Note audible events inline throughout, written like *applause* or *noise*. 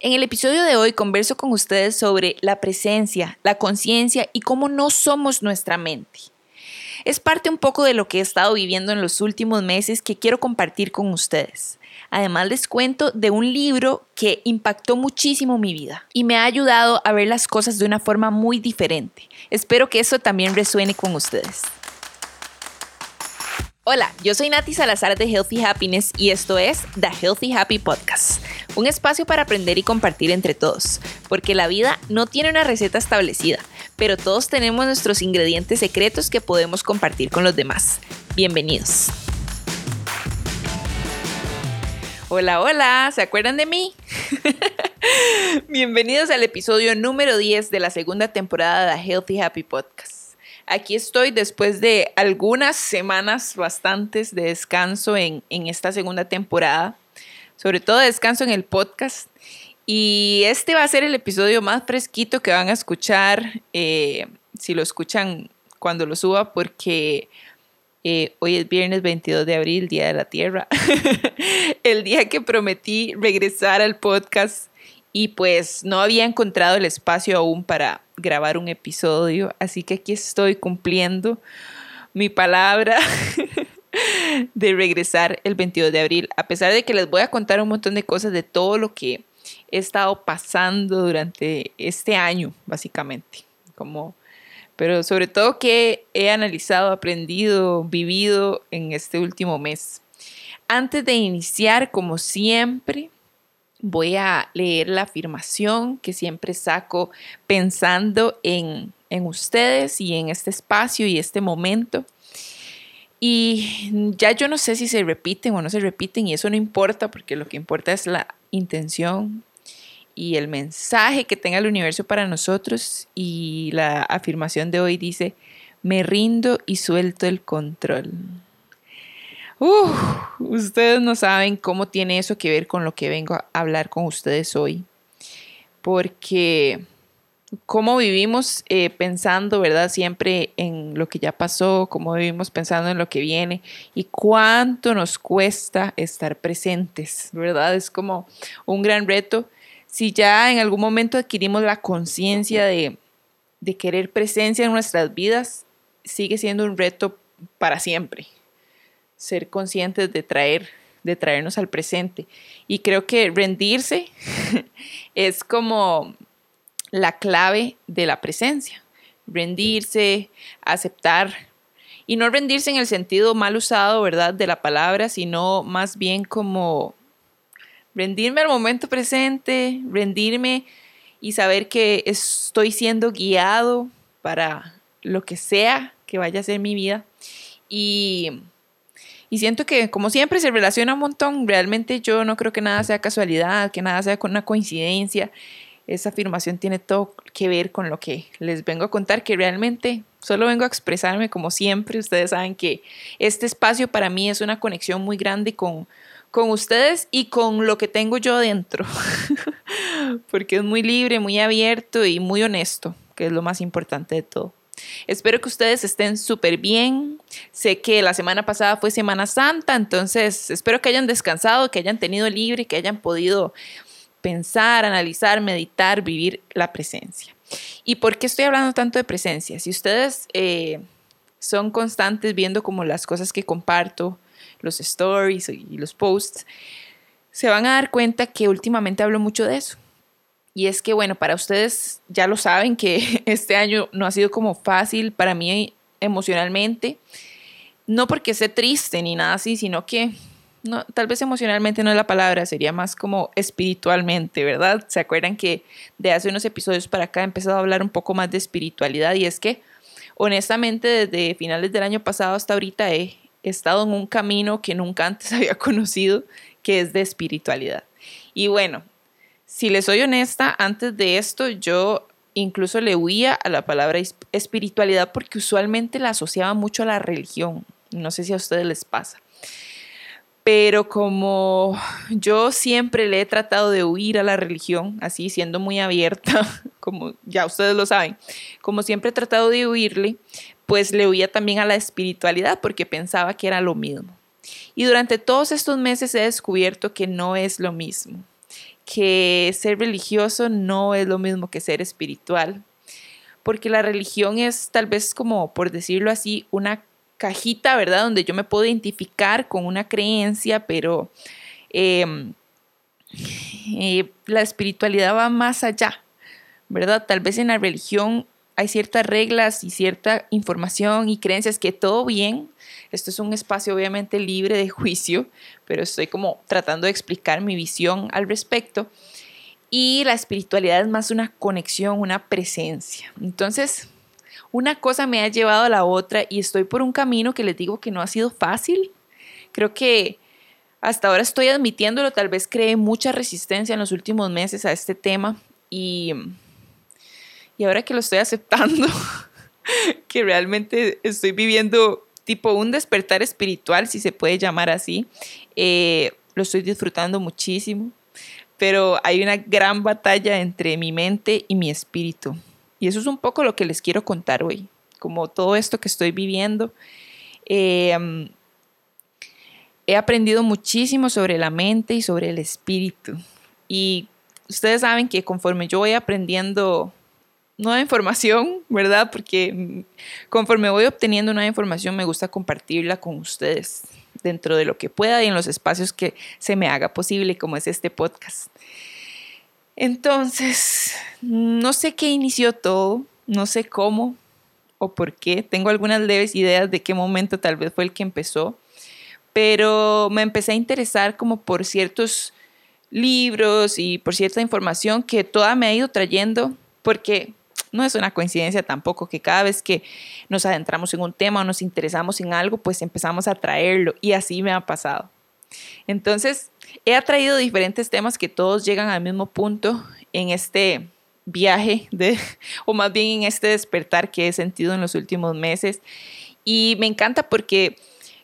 En el episodio de hoy converso con ustedes sobre la presencia, la conciencia y cómo no somos nuestra mente. Es parte un poco de lo que he estado viviendo en los últimos meses que quiero compartir con ustedes. Además les cuento de un libro que impactó muchísimo mi vida y me ha ayudado a ver las cosas de una forma muy diferente. Espero que eso también resuene con ustedes. Hola, yo soy Nati Salazar de Healthy Happiness y esto es The Healthy Happy Podcast, un espacio para aprender y compartir entre todos, porque la vida no tiene una receta establecida, pero todos tenemos nuestros ingredientes secretos que podemos compartir con los demás. Bienvenidos. Hola, hola, ¿se acuerdan de mí? *laughs* Bienvenidos al episodio número 10 de la segunda temporada de The Healthy Happy Podcast. Aquí estoy después de algunas semanas bastantes de descanso en, esta segunda temporada, sobre todo descanso en el podcast. Y este va a ser el episodio más fresquito que van a escuchar, eh, si lo escuchan cuando lo suba, porque eh, hoy es viernes 22 de abril, Día de la Tierra, *laughs* el día que prometí regresar al podcast y pues no había encontrado el espacio aún para grabar un episodio, así que aquí estoy cumpliendo mi palabra *laughs* de regresar el 22 de abril, a pesar de que les voy a contar un montón de cosas de todo lo que he estado pasando durante este año, básicamente, como pero sobre todo que he analizado, aprendido, vivido en este último mes. Antes de iniciar, como siempre, voy a leer la afirmación que siempre saco pensando en, ustedes y en este espacio y este momento. Y ya yo no sé si se repiten o no se repiten y eso no importa porque lo que importa es la intención y el mensaje que tenga el universo para nosotros. Y la afirmación de hoy dice, me rindo y suelto el control ustedes no saben cómo tiene eso que ver con lo que vengo a hablar con ustedes hoy. Porque cómo vivimos eh, pensando, ¿verdad? Siempre en lo que ya pasó, cómo vivimos pensando en lo que viene y cuánto nos cuesta estar presentes, ¿verdad? Es como un gran reto. Si ya en algún momento adquirimos la conciencia de, de querer presencia en nuestras vidas, sigue siendo un reto para siempre, ser conscientes de traer, de traernos al presente. Y creo que rendirse *laughs* es como la clave de la presencia. Rendirse, aceptar. Y no rendirse en el sentido mal usado, ¿verdad?, de la palabra, sino más bien como rendirme al momento presente, rendirme y saber que estoy siendo guiado para lo que sea que vaya a ser mi vida. Y y siento que, como siempre, se relaciona un montón. Realmente yo no creo que nada sea casualidad, que nada sea una coincidencia. Esa afirmación tiene todo que ver con lo que les vengo a contar, que realmente solo vengo a expresarme como siempre. Ustedes saben que este espacio para mí es una conexión muy grande con, con ustedes y con lo que tengo yo dentro. *laughs* Porque es muy libre, muy abierto y muy honesto, que es lo más importante de todo. Espero que ustedes estén súper bien. Sé que la semana pasada fue Semana Santa, entonces espero que hayan descansado, que hayan tenido libre, que hayan podido pensar, analizar, meditar, vivir la presencia. ¿Y por qué estoy hablando tanto de presencia? Si ustedes eh, son constantes viendo como las cosas que comparto, los stories y los posts, se van a dar cuenta que últimamente hablo mucho de eso y es que, bueno, para ustedes ya lo saben que *laughs* este año no ha sido como fácil para mí emocionalmente. No porque esté triste ni nada así, sino que no, tal vez emocionalmente no es la palabra, sería más como espiritualmente, ¿verdad? ¿Se acuerdan que de hace unos episodios para acá he empezado a hablar un poco más de espiritualidad? Y es que, honestamente, desde finales del año pasado hasta ahorita he estado en un camino que nunca antes *laughs* había conocido, que es de espiritualidad. Y bueno, si les soy honesta, antes de esto yo incluso le huía a la palabra espiritualidad porque usualmente la asociaba mucho a la religión. No sé si a ustedes les pasa. Pero como yo siempre le he tratado de huir a la religión, así siendo muy abierta, *laughs* como ya ustedes lo saben, como siempre he tratado de huirle, pues le huía también a la espiritualidad porque pensaba que era lo mismo. Y durante todos estos meses he descubierto que no es lo mismo que ser religioso no es lo mismo que ser espiritual, porque la religión es tal vez como, por decirlo así, una cajita, ¿verdad? Donde yo me puedo identificar con una creencia, pero em, eh, la espiritualidad va más allá, ¿verdad? Tal vez en la religión hay ciertas reglas y cierta información y creencias que todo bien. Esto es un espacio obviamente libre de juicio, pero estoy como tratando de explicar mi visión al respecto. Y la espiritualidad es más una conexión, una presencia. Entonces, una cosa me ha llevado a la otra y estoy por un camino que les digo que no ha sido fácil. Creo que hasta ahora estoy admitiéndolo, tal vez creé mucha resistencia en los últimos meses a este tema y, y ahora que lo estoy aceptando, *laughs* que realmente estoy viviendo tipo un despertar espiritual, si se puede llamar así, eh, lo estoy disfrutando muchísimo, pero hay una gran batalla entre mi mente y mi espíritu. Y eso es un poco lo que les quiero contar hoy, como todo esto que estoy viviendo. Em, he aprendido muchísimo sobre la mente y sobre el espíritu. Y ustedes saben que conforme yo voy aprendiendo nueva información, ¿verdad? Porque conforme voy obteniendo nueva información me gusta compartirla con ustedes dentro de lo que pueda y en los espacios que se me haga posible, como es este podcast. Entonces, no sé qué inició todo, no sé cómo o por qué. Tengo algunas leves ideas de qué momento tal vez fue el que empezó, pero me empecé a interesar como por ciertos libros y por cierta información que toda me ha ido trayendo, porque no es una coincidencia tampoco que cada vez que nos adentramos en un tema o nos interesamos en algo, pues empezamos a traerlo y así me ha pasado. Entonces, he atraído diferentes temas que todos llegan al mismo punto en este viaje, de, *laughs* o más bien en este despertar que he sentido en los últimos meses. Y me encanta porque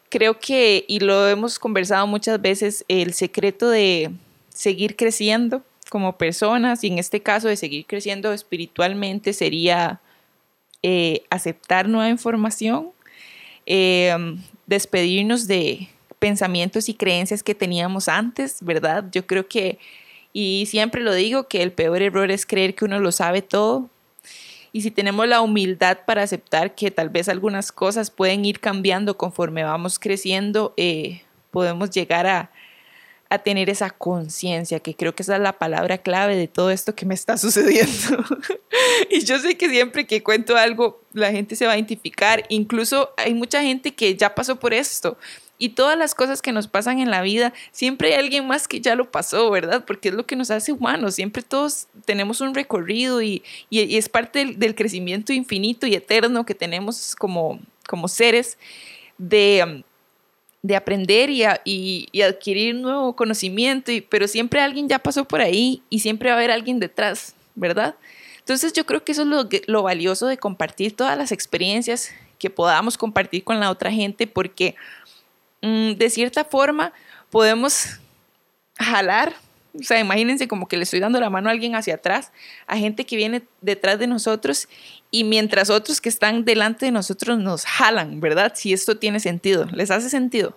creo que, y lo hemos conversado muchas veces, el secreto de seguir creciendo como personas, y en este caso de seguir creciendo espiritualmente, sería eh, aceptar nueva información, eh, despedirnos de pensamientos y creencias que teníamos antes, ¿verdad? Yo creo que, y siempre lo digo, que el peor error es creer que uno lo sabe todo. Y si tenemos la humildad para aceptar que tal vez algunas cosas pueden ir cambiando conforme vamos creciendo, eh, podemos llegar a, a tener esa conciencia, que creo que esa es la palabra clave de todo esto que me está *laughs* sucediendo. y yo sé que siempre que cuento algo, la gente se va a identificar. Incluso hay mucha gente que ya pasó por esto y todas las cosas que nos pasan en la vida, siempre hay alguien más que ya lo pasó, ¿verdad? Porque es lo que nos hace humanos. Siempre todos tenemos un recorrido y, es parte del, crecimiento infinito y eterno que tenemos como, como seres de, de aprender y, y, adquirir nuevo conocimiento, y, pero siempre alguien ya pasó por ahí y siempre va a haber alguien detrás, ¿verdad? Entonces yo creo que eso es lo, lo valioso de compartir todas las experiencias que podamos compartir con la otra gente porque Mm, de cierta forma podemos jalar, o sea, imagínense como que le estoy dando la mano a alguien hacia atrás, a gente que viene detrás de nosotros y mientras otros que están delante de nosotros nos jalan, ¿verdad? Si esto tiene sentido, ¿les hace sentido?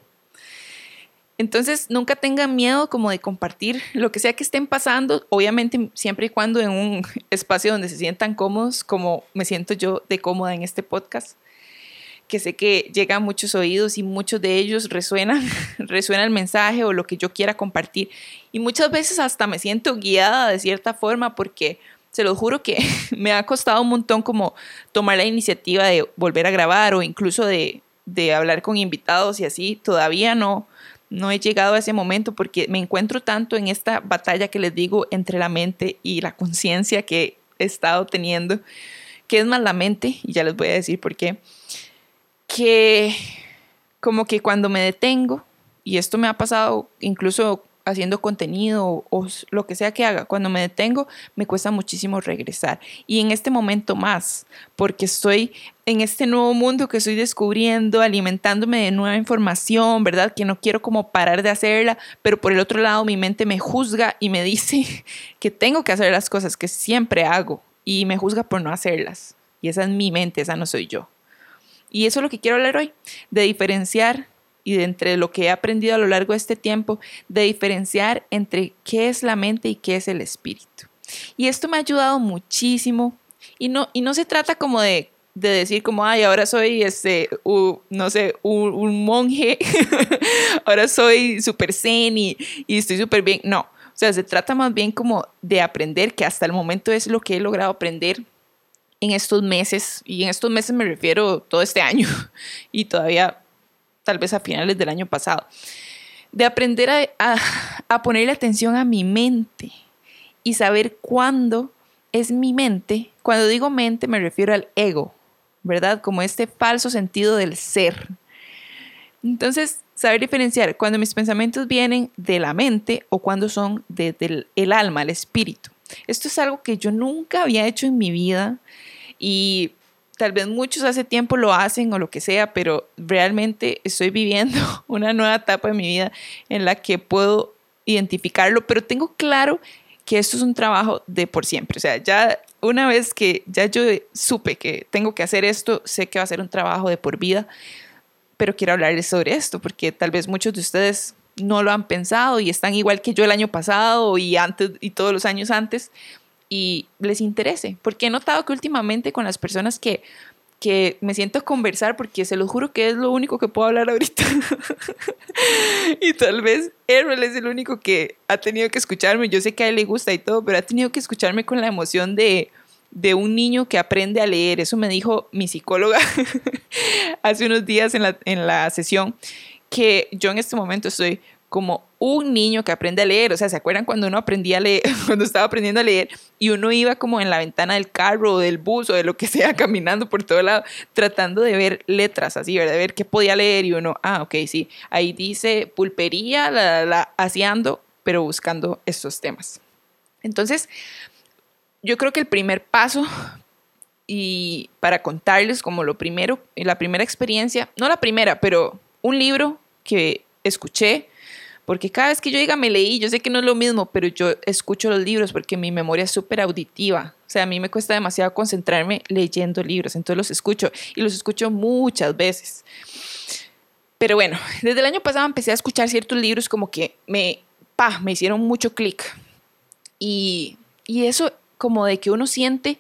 Entonces, nunca tengan miedo como de compartir lo que sea que estén pasando, obviamente siempre y cuando en un *laughs* espacio donde se sientan cómodos, como me siento yo de cómoda en este podcast que sé que llega a muchos oídos y muchos de ellos resuenan, *laughs* resuena el mensaje o lo que yo quiera compartir. Y muchas veces hasta me siento guiada de cierta forma porque se lo juro que *laughs* me ha costado un montón como tomar la iniciativa de volver a grabar o incluso de, de hablar con invitados y así. Todavía no, no he llegado a ese momento porque me encuentro tanto en esta batalla que les digo entre la mente y la conciencia que he estado teniendo, que es más la mente, y ya les voy a decir por qué que como que cuando me detengo, y esto me ha pasado incluso haciendo contenido o, lo que sea que haga, cuando me detengo me cuesta muchísimo regresar. Y en este momento más, porque estoy en este nuevo mundo que estoy descubriendo, alimentándome de nueva información, ¿verdad? Que no quiero como parar de hacerla, pero por el otro lado mi mente me juzga y me *laughs* dice que tengo que hacer las cosas que siempre hago y me juzga por no hacerlas. Y esa es mi mente, esa no soy yo. Y eso es lo que quiero hablar hoy, de diferenciar y de entre lo que he aprendido a lo largo de este tiempo, de diferenciar entre qué es la mente y qué es el espíritu. Y esto me ha ayudado muchísimo. Y no, y no se trata como de, decir como, ay, ahora soy, este, no sé, un, monje, *laughs* ahora soy súper zen y, y estoy súper bien. No, o sea, se trata más bien como de aprender, que hasta el momento es lo que he logrado aprender en estos meses, y en estos meses me refiero todo este año *laughs* y todavía tal vez a finales del año pasado, de aprender a, a, ponerle atención a mi mente y saber cuándo es mi mente. Cuando digo mente me refiero al ego, ¿verdad? Como este falso sentido del ser. Entonces, saber diferenciar cuando mis pensamientos vienen de la mente o cuando son del el alma, el espíritu. Esto es algo que yo nunca había hecho en mi vida y tal vez muchos hace tiempo lo hacen o lo que sea, pero realmente estoy viviendo *laughs* una nueva etapa de mi vida en la que puedo identificarlo, pero tengo claro que esto es un trabajo de por siempre. O sea, ya una vez que ya yo supe que tengo que hacer esto, sé que va a ser un trabajo de por vida, pero quiero hablarles sobre esto porque tal vez muchos de ustedes no lo han pensado y están igual que yo el año pasado y antes y todos los años antes y les interese, porque he notado que últimamente con las personas que, que me siento a conversar, porque se lo juro que es lo único que puedo hablar ahorita, *laughs* y tal vez Errol es el único que ha tenido que escucharme, yo sé que a él le gusta y todo, pero ha tenido que escucharme con la emoción de, de un niño que aprende a leer, eso me dijo mi psicóloga *laughs* hace unos días en la, en la sesión, que yo en este momento estoy como un niño que aprende a leer. O sea, ¿se acuerdan cuando uno aprendía a leer, *laughs* cuando estaba aprendiendo a leer y uno iba como en la ventana del carro o del bus o de lo que sea, *laughs* caminando por todo lado, tratando de ver letras así, ¿verdad? De ver qué podía leer y uno, ah, ok, sí, ahí dice pulpería, la, la, haciendo, pero buscando estos temas. Entonces, yo creo que el primer paso y para contarles como lo primero, la primera experiencia, no la primera, pero un libro que escuché, porque cada vez que yo diga me leí, yo sé que no es lo mismo, pero yo escucho los libros porque mi memoria es súper auditiva. O sea, a mí me cuesta demasiado concentrarme leyendo libros, entonces los escucho y los escucho muchas veces. Pero bueno, desde el año pasado empecé a escuchar ciertos libros como que me, pa, me hicieron mucho clic. Y, y eso como de que uno siente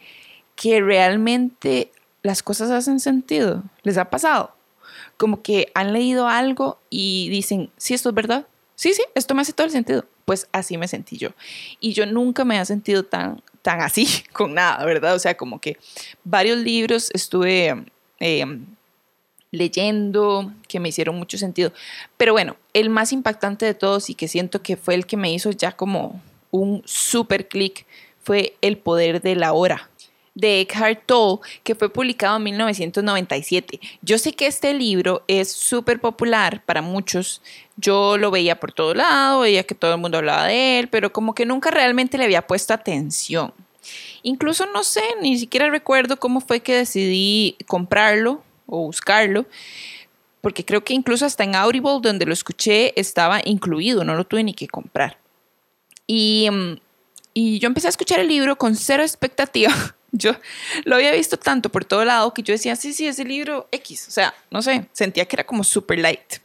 que realmente las cosas hacen sentido. ¿Les ha pasado? Como que han leído algo y dicen, sí, esto es verdad sí, sí, esto me hace todo el sentido. Pues así me sentí yo. Y yo nunca me he sentido tan, tan así *laughs* con nada, ¿verdad? O sea, como que varios libros estuve em, leyendo que me hicieron mucho sentido. Pero bueno, el más impactante de todos y que siento que fue el que me hizo ya como un super clic fue El poder de la hora de Eckhart Tolle, que fue publicado en 1997. Yo sé que este libro es súper popular para muchos. Yo lo veía por todo lado, veía que todo el mundo hablaba de él, pero como que nunca realmente le había puesto atención. Incluso no sé, ni siquiera recuerdo cómo fue que decidí comprarlo o buscarlo, porque creo que incluso hasta en Audible, donde lo escuché, estaba incluido, no lo tuve ni que comprar. Y, mm, y yo empecé a escuchar el libro con cero expectativa *laughs* yo lo había visto tanto por todo lado que yo decía, sí, sí, ese libro X, o sea, no sé, sentía que era como super light.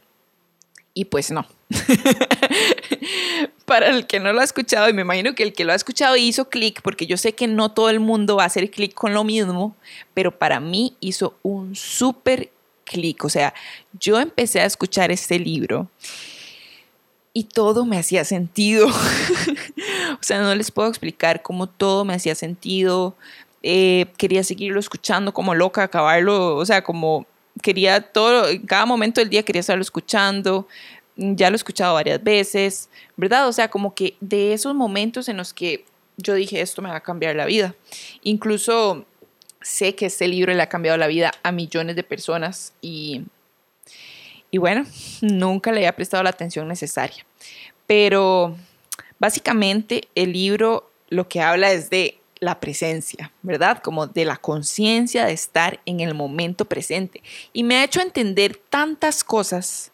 Y pues no. *laughs* Para el que no lo ha escuchado, y me imagino que el que lo ha escuchado hizo clic, porque yo sé que no todo el mundo va a hacer clic con lo mismo, pero para mí hizo un súper clic. O sea, yo empecé a escuchar este libro y todo me hacía sentido. *laughs* o sea, no les puedo explicar cómo todo me hacía sentido. Eh, quería seguirlo escuchando como loca, acabarlo, o sea, como quería todo, cada momento del día quería estarlo escuchando, ya lo he escuchado varias veces, ¿verdad? O sea, como que de esos momentos en los que yo dije, esto me va a cambiar la vida. Incluso sé que este libro le ha cambiado la vida a millones de personas y, y bueno, nunca le había prestado la atención necesaria. Pero básicamente el libro lo que habla es de la presencia, ¿verdad? Como de la conciencia de estar en el momento presente. Y me ha hecho entender tantas cosas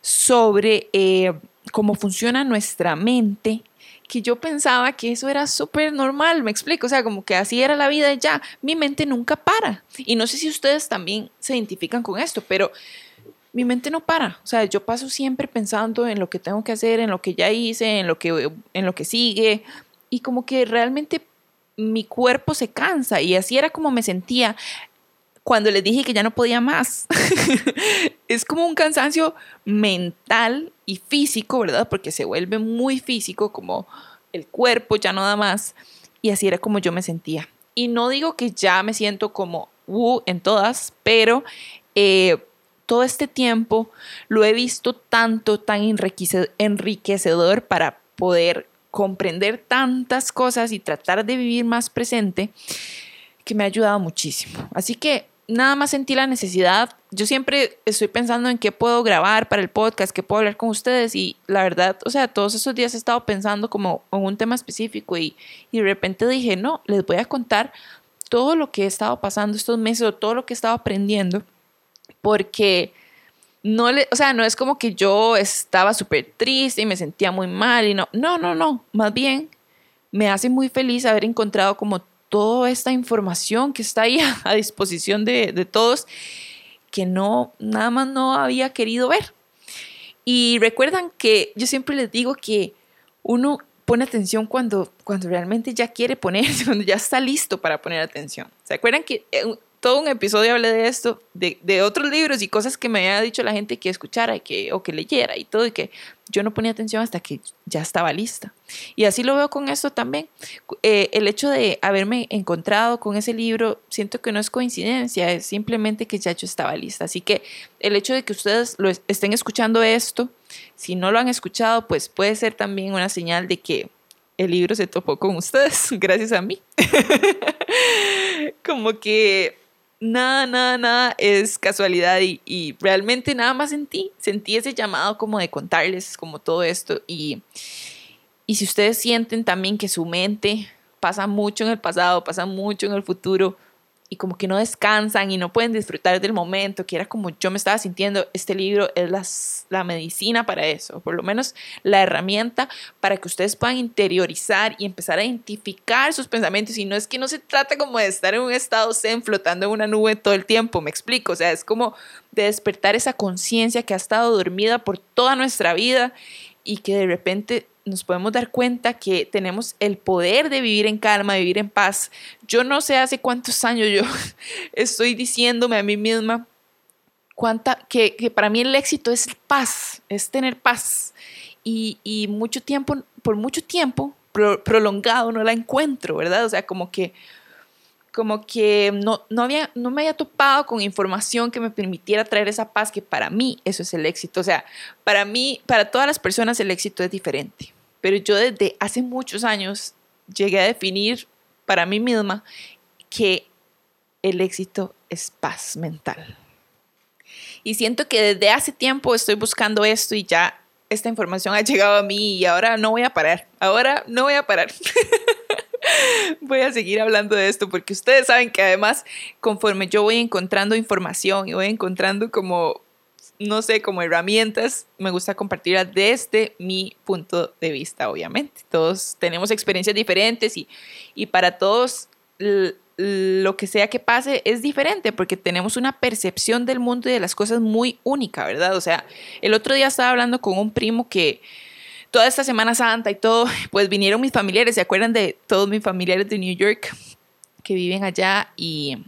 sobre eh, cómo funciona nuestra mente que yo pensaba que eso era súper normal, me explico, o sea, como que así era la vida y ya, mi mente nunca para. Y no sé si ustedes también se identifican con esto, pero mi mente no para. O sea, yo paso siempre pensando en lo que tengo que hacer, en lo que ya hice, en lo que, en lo que sigue. Y como que realmente mi cuerpo se cansa. Y así era como me sentía cuando les dije que ya no podía más. *laughs* es como un cansancio mental y físico, ¿verdad? Porque se vuelve muy físico, como el cuerpo ya no da más. Y así era como yo me sentía. Y no digo que ya me siento como uh, en todas, pero eh, todo este tiempo lo he visto tanto, tan enriquecedor para poder comprender tantas cosas y tratar de vivir más presente que me ha ayudado muchísimo. Así que nada más sentí la necesidad. Yo siempre estoy pensando en qué puedo grabar para el podcast, qué puedo hablar con ustedes y la verdad, o sea, todos esos días he estado pensando como en un tema específico y, y de repente dije, no, les voy a contar todo lo que he estado pasando estos meses o todo lo que he estado aprendiendo porque no le, o sea, no es como que yo estaba súper triste y me sentía muy mal y no, no, no, no, más bien me hace muy feliz haber encontrado como toda esta información que está ahí *laughs* a, disposición de, de, todos que no, nada más no había querido ver. Y recuerdan que yo siempre les digo que uno pone atención cuando, cuando realmente ya quiere poner, *laughs* cuando ya está listo para poner atención. ¿Se acuerdan que eh, todo un episodio hablé de esto, de, otros libros y cosas que me había dicho la gente que escuchara y que, o que leyera y todo, y que yo no ponía atención hasta que ya estaba lista. Y así lo veo con esto también. Eh, el hecho de haberme encontrado con ese libro, siento que no es coincidencia, es simplemente que ya yo estaba lista. Así que el hecho de que ustedes lo estén escuchando esto, si no lo han escuchado, pues puede ser también una señal de que el libro se topó con ustedes, *laughs* gracias a mí. *laughs* Como que nada, nada, nada es casualidad y, realmente nada más sentí, sentí ese llamado como de contarles como todo esto y, y si ustedes sienten también que su mente pasa mucho en el pasado, pasa mucho en el futuro, y como que no descansan y no pueden disfrutar del momento, que era como yo me estaba sintiendo, este libro es la, la medicina para eso, por lo menos la herramienta para que ustedes puedan interiorizar y empezar a identificar sus pensamientos. Y no es que no se trata como de estar en un estado zen flotando en una nube todo el tiempo, me explico, o sea, es como de despertar esa conciencia que ha estado dormida por toda nuestra vida y que de repente nos podemos dar cuenta que tenemos el poder de vivir en calma, vivir en paz. Yo no sé hace cuántos años yo *laughs* estoy diciéndome a mí misma cuánta, que, que para mí el éxito es paz, es tener paz. Y, y mucho tiempo, por mucho tiempo prolongado no la encuentro, ¿verdad? O sea, como que como que no, no, había, no me había topado con información que me permitiera traer esa paz, que para mí eso es el éxito. O sea, para mí, para todas las personas el éxito es diferente. Pero yo desde hace muchos años llegué a definir para mí misma que el éxito es paz mental. Y siento que desde hace tiempo estoy buscando esto y ya esta información ha llegado a mí y ahora no voy a parar. Ahora no voy a parar. *laughs* voy a seguir hablando de esto porque ustedes saben que además conforme yo voy encontrando información y voy encontrando como, no sé, como herramientas, me gusta compartirla desde mi punto de vista, obviamente. Todos tenemos experiencias diferentes y, y para todos lo que sea que pase es diferente porque tenemos una percepción del mundo y de las cosas muy única, ¿verdad? O sea, el otro día estaba hablando con un primo que toda esta Semana Santa y todo, *laughs* pues vinieron mis familiares, ¿se acuerdan de todos mis familiares de New York que viven allá y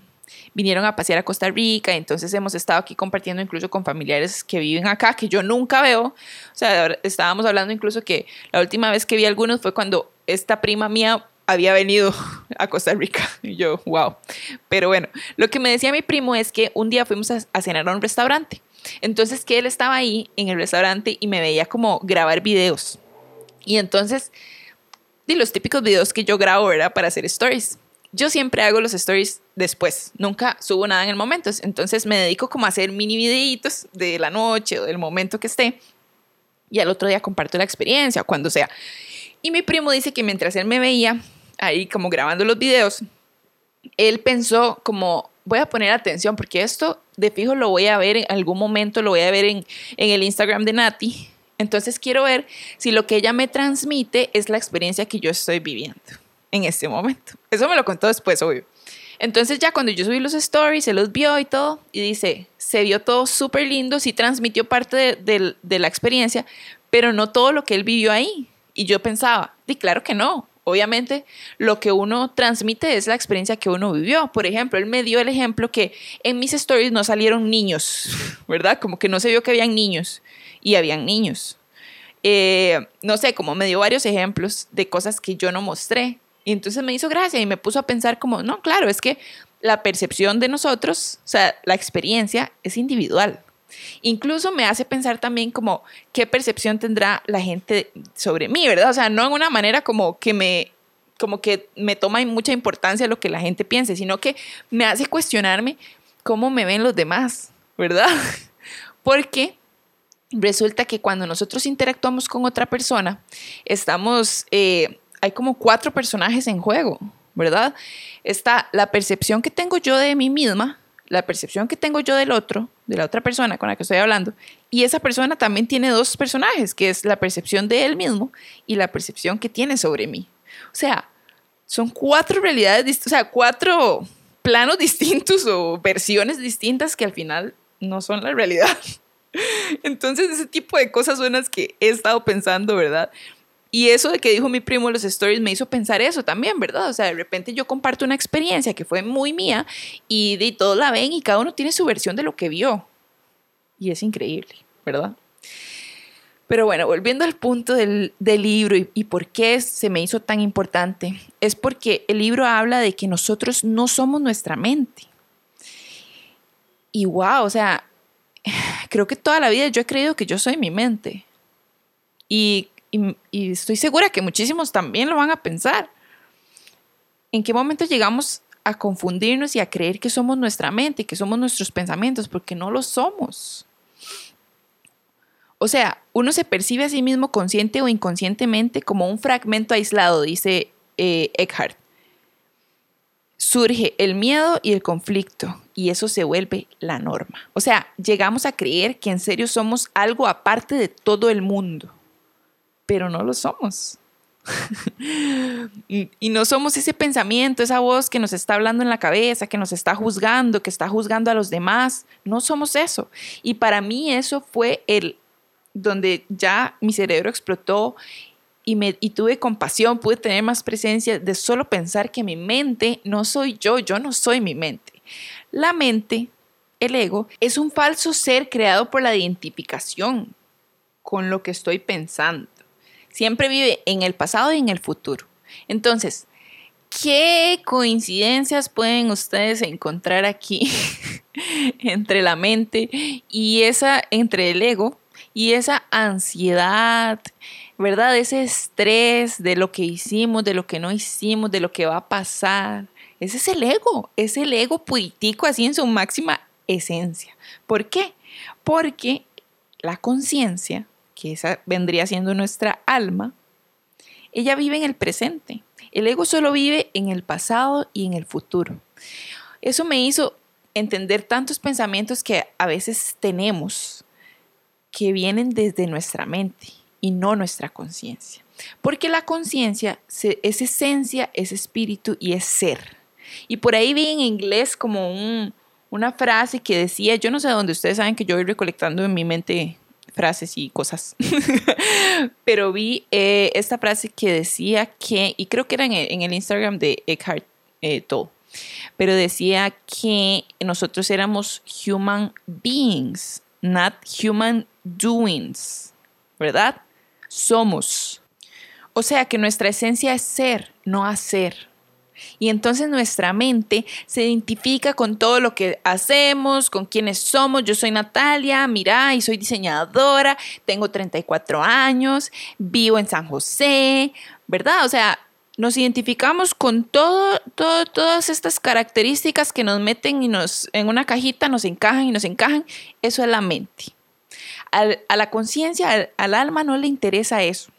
vinieron a pasear a Costa Rica, entonces hemos estado aquí compartiendo incluso con familiares que viven acá, que yo nunca veo, o sea, estábamos hablando incluso que la última vez que vi a algunos fue cuando esta prima mía había venido *laughs* a Costa Rica. *laughs* Y yo, wow. Pero bueno, lo que me decía mi primo es que un día fuimos a, a cenar a un restaurante entonces que él estaba ahí en el restaurante y me veía como grabar videos. Y entonces, de los típicos videos que yo grabo, ¿verdad? Para hacer stories. Yo siempre hago los stories después, nunca subo nada en el momento. Entonces me dedico como a hacer mini videitos de la noche o del momento que esté. Y al otro día comparto la experiencia, cuando sea. Y mi primo dice que mientras él me veía ahí como grabando los videos, él pensó como, voy a poner atención porque esto de fijo lo voy a ver en algún momento, lo voy a ver en, en el Instagram de Nati. Entonces quiero ver si lo que ella me transmite es la experiencia que yo estoy viviendo en este momento. Eso me lo contó después, obvio. Entonces ya cuando yo subí los stories, se los vio y todo, y dice, se vio todo súper lindo, sí transmitió parte de, de, la experiencia, pero no todo lo que él vivió ahí. Y yo pensaba, y claro que no, obviamente lo que uno transmite es la experiencia que uno vivió. Por ejemplo, él me dio el ejemplo que en mis stories no salieron niños, *laughs* ¿verdad? Como que no se vio que habían niños y habían niños. Eh, no sé, como me dio varios ejemplos de cosas que yo no mostré. Y entonces me hizo gracia y me puso a pensar como, no, claro, es que la percepción de nosotros, o sea, la experiencia es individual. Incluso me hace pensar también como qué percepción tendrá la gente sobre mí, ¿verdad? O sea, no en una manera como que me como que me toma mucha importancia lo que la gente piense, sino que me hace cuestionarme cómo me ven los demás, ¿verdad? *laughs* Porque resulta que cuando nosotros interactuamos con otra persona, estamos, eh, hay como cuatro personajes en juego, ¿verdad? Está la percepción que tengo yo de mí misma, la percepción que tengo yo del otro, de la otra persona con la que estoy hablando, y esa persona también tiene dos personajes, que es la percepción de él mismo y la percepción que tiene sobre mí. O sea, son cuatro realidades, o sea, cuatro planos *laughs* distintos o versiones distintas que al final no son la realidad. *laughs* Entonces, ese tipo de cosas buenas que he estado pensando, ¿verdad? Y eso de que dijo mi primo los stories me hizo pensar eso también, ¿verdad? O sea, de repente yo comparto una experiencia que fue muy mía y de todos la ven y cada uno tiene su versión de lo que vio. Y es increíble, ¿verdad? Pero bueno, volviendo al punto del, del libro y, y, por qué se me hizo tan importante, es porque el libro habla de que nosotros no somos nuestra mente. Y wow, o sea, *sighs* creo que toda la vida yo he creído que yo soy mi mente. Y, estoy segura que muchísimos también lo van a pensar. ¿En qué momento llegamos a confundirnos y a creer que somos nuestra mente, que somos nuestros pensamientos? Porque no lo somos. O sea, uno se percibe a sí mismo consciente o inconscientemente como un fragmento aislado, dice eh, Eckhart surge el miedo y el conflicto y eso se vuelve la norma. O sea, llegamos a creer que en serio somos algo aparte de todo el mundo, pero no lo somos. *laughs* y no somos ese pensamiento, esa voz que nos está hablando en la cabeza, que nos está juzgando, que está juzgando a los demás. No somos eso. Y para mí eso fue el donde ya mi cerebro explotó y, me, y tuve compasión, pude tener más presencia de solo pensar que mi mente no soy yo, yo no soy mi mente. La mente, el ego, es un falso ser creado por la identificación con lo que estoy pensando. Siempre vive en el pasado y en el futuro. Entonces, ¿qué coincidencias pueden ustedes encontrar aquí *laughs* entre la mente y esa, entre el ego y esa ansiedad, ¿verdad? Ese estrés de lo que hicimos, de lo que no hicimos, de lo que va a pasar. Ese es el ego, es el ego puritico así en su máxima esencia. ¿Por qué? Porque la conciencia, que esa vendría siendo nuestra alma, ella vive en el presente. El ego solo vive en el pasado y en el futuro. Eso me hizo entender tantos pensamientos que a veces tenemos que vienen desde nuestra mente y no nuestra conciencia. Porque la conciencia es esencia, es espíritu y es ser. Y por ahí vi en inglés como una frase que decía, yo no sé dónde ustedes saben que yo voy recolectando en mi mente frases y cosas, *laughs* pero vi eh, esta frase que decía que, y creo que era en el, Instagram de Eckhart eh, Tolle, pero decía que nosotros éramos human beings, not human doings, ¿verdad? somos. O sea que nuestra esencia es ser, no hacer. Y entonces nuestra mente se identifica con todo lo que hacemos, con quienes somos. Yo soy Natalia, mira, y soy diseñadora, tengo 34 años, vivo en San José, ¿verdad? O sea, nos identificamos con todo, todas estas características que nos meten y nos en una cajita, nos encajan y nos encajan. Eso es la mente a la conciencia, al, alma no le interesa eso.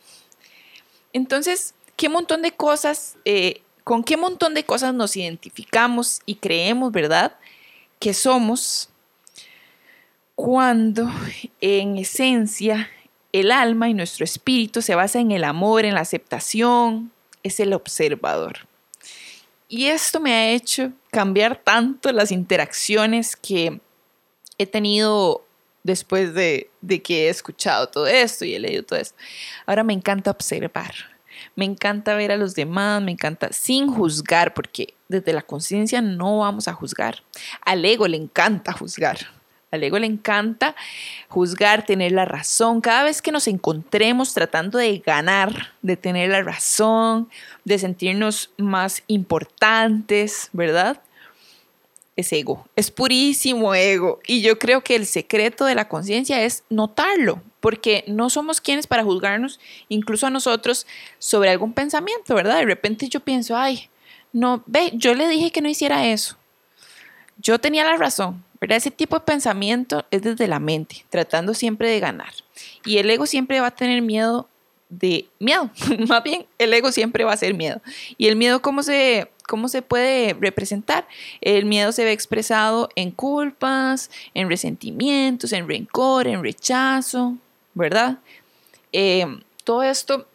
Entonces, ¿qué montón de cosas, eh, con qué montón de cosas nos identificamos y creemos, verdad, que somos cuando en esencia el alma y nuestro espíritu se basa en el amor, en la aceptación, es el observador. Y esto me ha hecho cambiar tanto las interacciones que he tenido después de, de, que he escuchado todo esto y he leído todo esto. Ahora me encanta observar, me encanta ver a los demás, me encanta sin juzgar, porque desde la conciencia no vamos a juzgar. Al ego le encanta juzgar. Al ego le encanta juzgar, tener la razón. Cada vez que nos encontremos tratando de ganar, de tener la razón, de sentirnos más importantes, ¿verdad? Es ego, es purísimo ego. Y yo creo que el secreto de la conciencia es notarlo, porque no somos quienes para juzgarnos, incluso a nosotros, sobre algún pensamiento, ¿verdad? De repente yo pienso, ay, no, ve, yo le dije que no hiciera eso. Yo tenía la razón, ¿verdad? Ese tipo de pensamiento es desde la mente, tratando siempre de ganar. Y el ego siempre va a tener miedo de miedo, *laughs* más bien el ego siempre va a ser miedo. ¿Y el miedo cómo se, cómo se puede representar? El miedo se ve expresado en culpas, en resentimientos, en rencor, en rechazo, ¿verdad? Eh, todo esto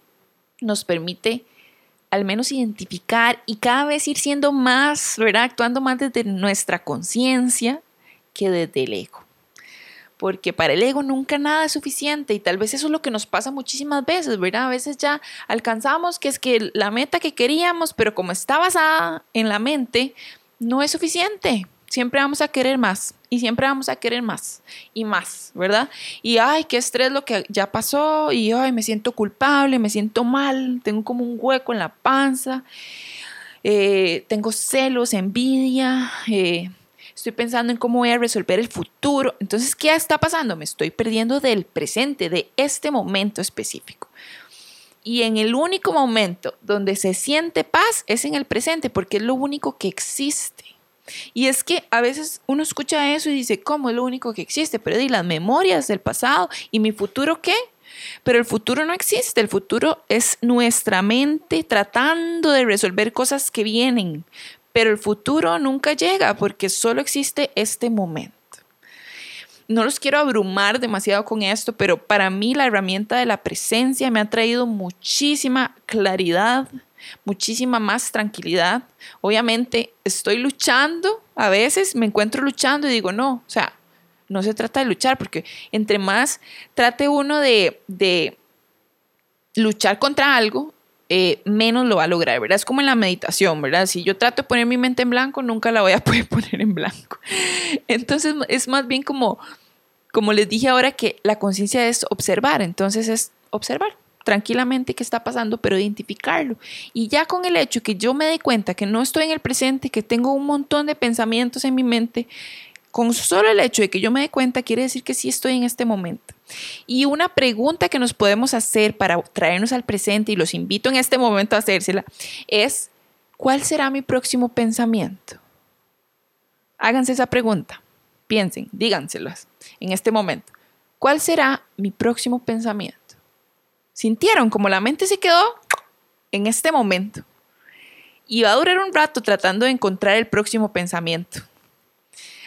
nos permite al menos identificar y cada vez ir siendo más, ¿verdad? Actuando más desde nuestra conciencia que desde el ego. Porque para el ego nunca nada es suficiente y tal vez eso es lo que nos pasa muchísimas veces, ¿verdad? A veces ya alcanzamos que es que la meta que queríamos, pero como está basada en la mente, no es suficiente. Siempre vamos a querer más y siempre vamos a querer más y más, ¿verdad? Y ay, qué estrés lo que ya pasó y ay, me siento culpable, me siento mal, tengo como un hueco en la panza, eh, tengo celos, envidia, eh, estoy pensando en cómo voy a resolver el futuro. Entonces, ¿qué está pasando? Me estoy perdiendo del presente, de este momento específico. Y en el único momento donde se siente paz es en el presente, porque es lo único que existe. Y es que a veces uno escucha eso y dice, ¿cómo es lo único que existe? Pero di las memorias del pasado y mi futuro qué? Pero el futuro no existe, el futuro es nuestra mente tratando de resolver cosas que vienen, pero el futuro nunca llega porque solo existe este momento. No los quiero abrumar demasiado con esto, pero para mí la herramienta de la presencia me ha traído muchísima claridad, muchísima más tranquilidad. Obviamente estoy luchando, a veces me encuentro luchando y digo, no, o sea, no se trata de luchar, porque entre más trate uno de, de luchar contra algo, eh, menos lo va a lograr, ¿verdad? Es como en la meditación, ¿verdad? Si yo trato de poner mi mente en blanco, nunca la voy a *laughs* poder poner en blanco. Entonces es más bien como, como les dije ahora, que la conciencia es observar, entonces es observar tranquilamente qué está pasando, pero identificarlo. Y ya con el hecho que yo me dé cuenta que no estoy en el presente, que tengo un montón de pensamientos en mi mente, con solo el hecho de que yo me dé cuenta, quiere decir que sí estoy en este momento. Y una pregunta que nos podemos hacer para traernos al presente, y los invito en este momento a hacérsela, es, ¿cuál será mi próximo pensamiento? Háganse esa pregunta, piensen, díganselas en este momento. ¿Cuál será mi próximo pensamiento? Sintieron como la mente se quedó en este momento. Y va a durar un rato tratando de encontrar el próximo pensamiento.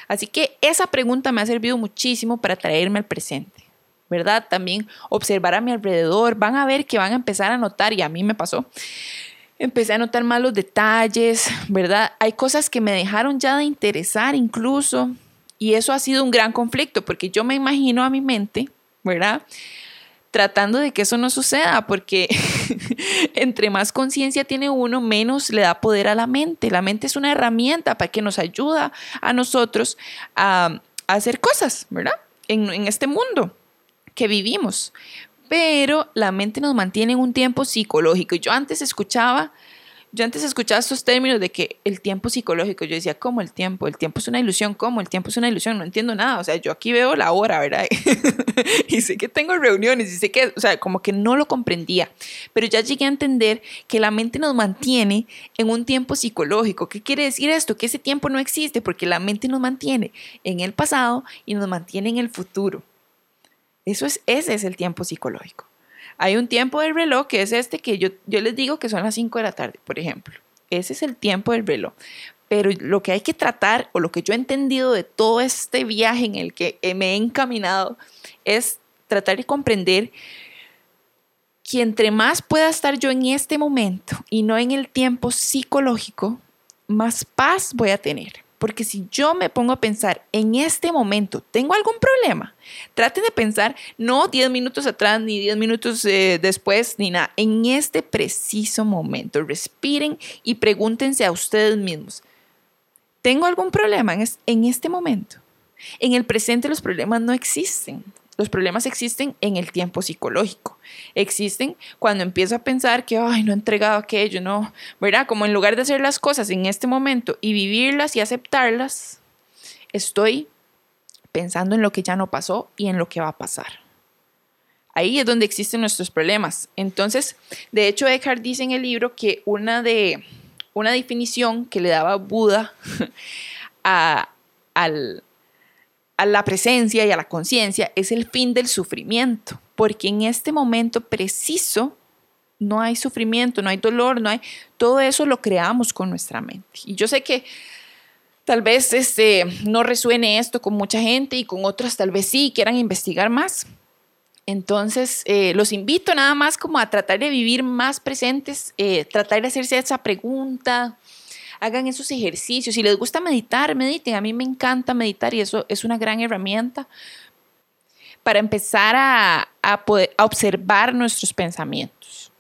Así que esa pregunta me ha servido muchísimo para traerme al presente, ¿verdad? También observar a mi alrededor, van a ver que van a empezar a notar, y a mí me pasó, empecé a notar más los detalles, ¿verdad? Hay cosas que me dejaron ya de interesar incluso, y eso ha sido un gran conflicto, porque yo me imagino a mi mente, ¿verdad? Tratando de que eso no suceda, porque *laughs* entre más conciencia tiene uno, menos le da poder a la mente. La mente es una herramienta para que nos ayuda a nosotros a, hacer cosas, ¿verdad? En, en este mundo que vivimos. Pero la mente nos mantiene en un tiempo psicológico. Yo antes escuchaba yo antes escuchaba estos términos de que el tiempo psicológico, yo decía, ¿cómo el tiempo? El tiempo es una ilusión, ¿cómo? El tiempo es una ilusión, no entiendo nada, o sea, yo aquí veo la hora, ¿verdad? *laughs* y sé que tengo reuniones y sé que, o sea, como que no lo comprendía, pero ya llegué a entender que la mente nos mantiene en un tiempo psicológico. ¿Qué quiere decir esto? Que ese tiempo no existe porque la mente nos mantiene en el pasado y nos mantiene en el futuro. Eso es, ese es el tiempo psicológico. Hay un tiempo del reloj que es este que yo, yo les digo que son las 5 de la tarde, por ejemplo. Ese es el tiempo del reloj. Pero lo que hay que tratar, o lo que yo he entendido de todo este viaje en el que me he encaminado, es tratar de comprender que entre más pueda estar yo en este momento y no en el tiempo psicológico, más paz voy a tener. Porque si yo me pongo a pensar en este momento, ¿tengo algún problema? Traten de pensar no 10 minutos atrás, ni 10 minutos eh, después, ni nada. En este preciso momento, respiren y pregúntense a ustedes mismos, ¿tengo algún problema en, en este momento? En el presente los problemas no existen. Los problemas existen en el tiempo psicológico. Existen cuando empiezo a pensar que, ay, no he entregado aquello, no, ¿verdad? Como en lugar de hacer las cosas en este momento y vivirlas y aceptarlas, estoy pensando en lo que ya no pasó y en lo que va a pasar. Ahí es donde existen nuestros problemas. Entonces, de hecho, Eckhart dice en el libro que una de una definición que le daba Buda *laughs* a, al, a la presencia y a la conciencia es el fin del sufrimiento, porque en este momento preciso no hay sufrimiento, no hay dolor, no hay todo eso lo creamos con nuestra mente. Y yo sé que tal vez este no resuene esto con mucha gente y con otras tal vez sí quieran investigar más. Entonces, eh, los invito nada más como a tratar de vivir más presentes, eh, tratar de hacerse esa pregunta, hagan esos ejercicios. Si les gusta meditar, mediten. A mí me encanta meditar y eso es una gran herramienta para empezar a, poder, observar nuestros pensamientos.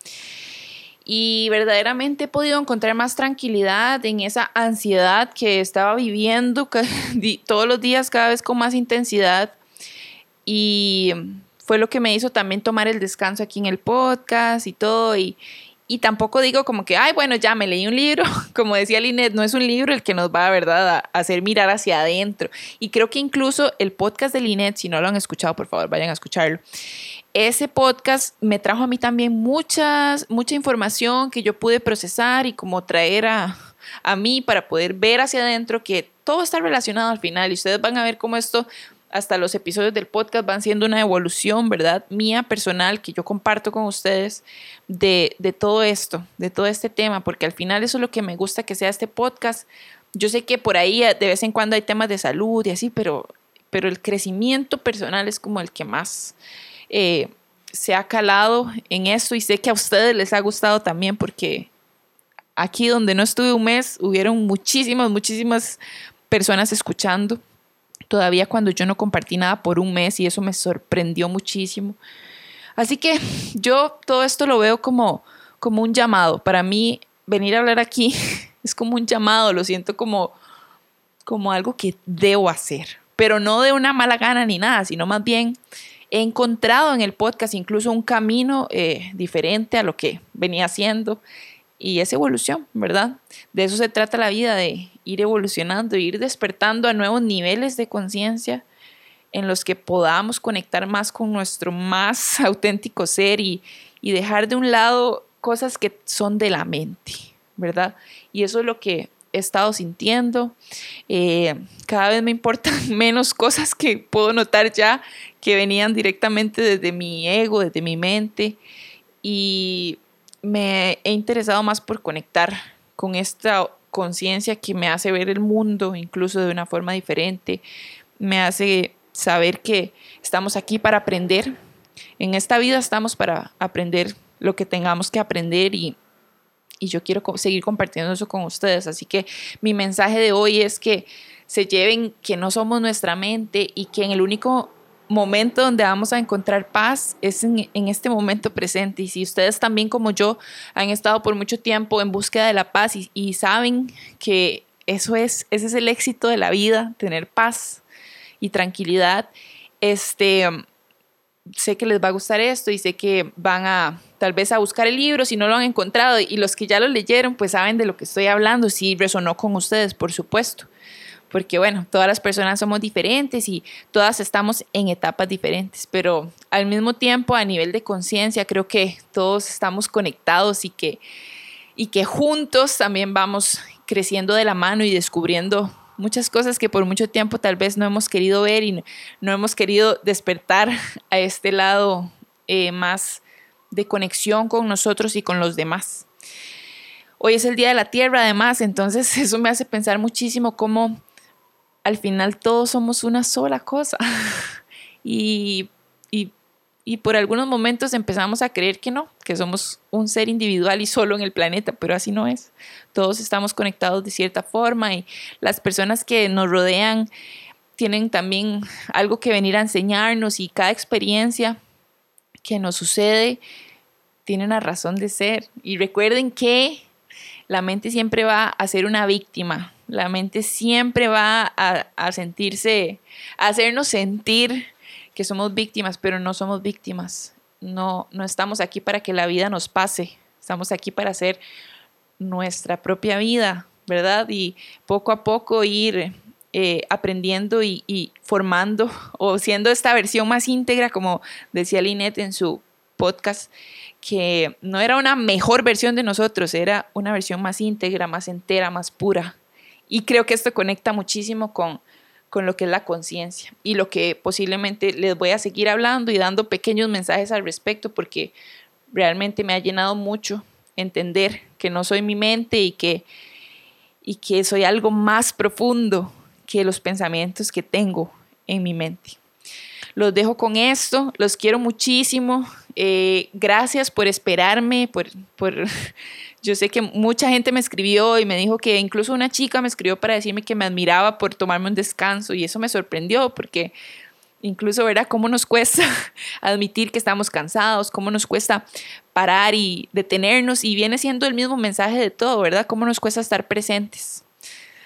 Y verdaderamente he podido encontrar más tranquilidad en esa ansiedad que estaba viviendo *laughs* todos los días cada vez con más intensidad. Y fue lo que me hizo también tomar el descanso aquí en el podcast y todo. Y, y tampoco digo como que, ay, bueno, ya me leí un libro. *laughs* Como decía Linet, no es un libro el que nos va, ¿verdad?, a hacer mirar hacia adentro. Y creo que incluso el podcast de Linet, si no lo han escuchado, por favor, vayan a escucharlo. Ese podcast me trajo a mí también muchas, mucha información que yo pude procesar y como traer a, a mí para poder ver hacia adentro que todo está relacionado al final y ustedes van a ver cómo esto hasta los episodios del podcast van siendo una evolución, ¿verdad? Mía personal que yo comparto con ustedes de, todo esto, de todo este tema, porque al final eso es lo que me gusta que sea este podcast. Yo sé que por ahí de vez en cuando hay temas de salud y así, pero, pero el crecimiento personal es como el que más eh, se ha calado en esto y sé que a ustedes les ha gustado también porque aquí donde no estuve un mes hubieron muchísimas, muchísimas personas escuchando todavía cuando yo no compartí nada por un mes y eso me sorprendió muchísimo. Así que yo todo esto lo veo como, como un llamado. Para mí venir a hablar aquí *laughs* es como un llamado, lo siento como, como algo que debo hacer, pero no de una mala gana ni nada, sino más bien he encontrado en el podcast incluso un camino eh, diferente a lo que venía haciendo y es evolución, ¿verdad? De eso se trata la vida, de ir evolucionando, ir despertando a nuevos niveles de conciencia en los que podamos conectar más con nuestro más *laughs* auténtico ser y, dejar de un lado cosas que son de la mente, ¿verdad? Y eso es lo que he estado sintiendo. Eh, cada vez me importan *laughs* menos cosas que puedo notar ya que venían directamente desde mi ego, desde mi mente. Y me he interesado más por conectar con esta conciencia que me hace ver el mundo incluso de una forma diferente, me hace saber que estamos aquí para aprender. En esta vida estamos para aprender lo que tengamos que aprender y, y yo quiero seguir compartiendo eso con ustedes. Así que mi mensaje de hoy es que se lleven que no somos nuestra mente y que en el único momento donde vamos a encontrar paz es en, este momento presente. Y si ustedes también como yo han estado por mucho tiempo en búsqueda de la paz y, saben que eso es, ese es el éxito de la vida, tener paz y tranquilidad, este, sé que les va a gustar esto y sé que van a tal vez a buscar el libro. Si no lo han encontrado y los que ya lo leyeron pues saben de lo que estoy hablando, si resonó con ustedes, por supuesto porque bueno, todas las personas somos diferentes y todas estamos en etapas diferentes, pero al mismo tiempo a nivel de conciencia creo que todos estamos conectados y que, y que juntos también vamos creciendo de la mano y descubriendo muchas cosas que por mucho tiempo tal vez no hemos querido ver y no, hemos querido despertar a este lado eh, más de conexión con nosotros y con los demás. Hoy es el Día de la Tierra además, entonces *laughs* eso me hace pensar muchísimo cómo al final todos somos una sola cosa. *laughs* y, y por algunos momentos empezamos a creer que no, que somos un ser individual y solo en el planeta, pero así no es. Todos estamos conectados de cierta forma y las personas que nos rodean tienen también algo que venir a enseñarnos y cada experiencia que nos sucede tiene una razón de ser. Y recuerden que la mente siempre va a ser una víctima, la mente siempre va a, sentirse, a hacernos sentir que somos víctimas, pero no somos víctimas. No, no estamos aquí para que la vida nos pase, estamos aquí para hacer nuestra propia vida, ¿verdad? Y poco a poco ir eh, aprendiendo y, y, formando *laughs* o siendo esta versión más íntegra, como decía Linette en su podcast, que no era una mejor versión de nosotros, era una versión más íntegra, más entera, más pura. Y creo que esto conecta muchísimo con, con lo que es la conciencia y lo que posiblemente les voy a seguir hablando y dando pequeños mensajes al respecto porque realmente me ha llenado mucho entender que no soy mi mente y que, y que soy algo más profundo que los pensamientos que tengo en mi mente. Los dejo con esto, los quiero muchísimo. Eh, gracias por esperarme, por, por yo sé que mucha gente me escribió y me dijo que incluso una chica me escribió para decirme que me admiraba por tomarme un descanso y eso me sorprendió porque incluso verá cómo nos cuesta *laughs* admitir que estamos cansados, cómo nos cuesta parar y detenernos y viene siendo el mismo mensaje de todo, ¿verdad? Cómo nos cuesta estar presentes.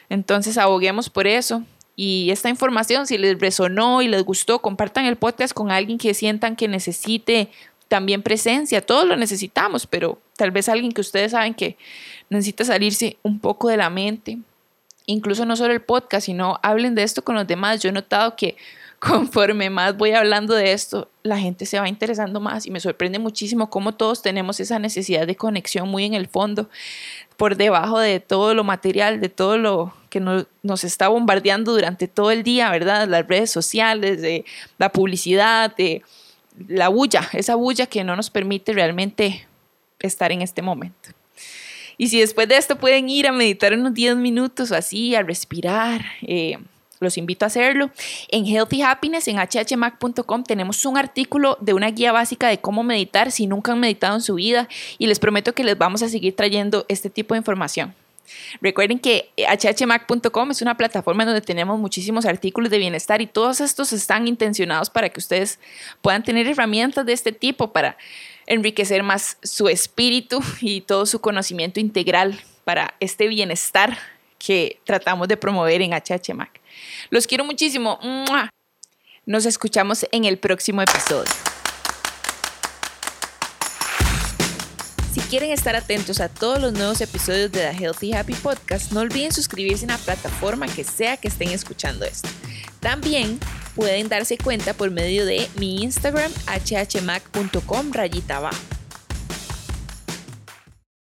Entonces aboguemos por eso. Y esta información, si les resonó y les gustó, compartan el podcast con alguien que sientan que necesite también presencia, todos lo necesitamos, pero tal vez alguien que ustedes saben que necesita salirse un poco de la mente, incluso no solo el podcast, sino hablen de esto con los demás. Yo he notado que *laughs* conforme más voy hablando de esto, la gente se va interesando más y me sorprende muchísimo cómo todos tenemos esa necesidad de conexión muy en el fondo, por debajo de todo lo material, de todo lo que nos, está bombardeando durante todo el día, ¿verdad? Las redes sociales, de la publicidad, de la bulla, esa bulla que no nos permite realmente estar en este momento. Y si después de esto pueden ir a meditar unos 10 minutos o así, a respirar, eh, los invito a hacerlo. En Healthy Happiness, en hhmac.com, tenemos un artículo de una guía básica de cómo meditar si nunca han meditado en su vida y les prometo que les vamos a seguir trayendo este tipo de información. Recuerden que hhmac.com es una plataforma donde tenemos muchísimos artículos de bienestar y todos estos están intencionados para que ustedes puedan tener herramientas de este tipo para enriquecer más su espíritu *laughs* y todo su conocimiento integral para este bienestar que tratamos de promover en HHMAC. Los quiero muchísimo. Nos escuchamos en el próximo episodio. Quieren estar atentos a todos los nuevos episodios de The Healthy Happy Podcast, no olviden suscribirse en la plataforma que sea que estén escuchando esto. También pueden darse cuenta por medio de mi Instagram hhmac.com rayita.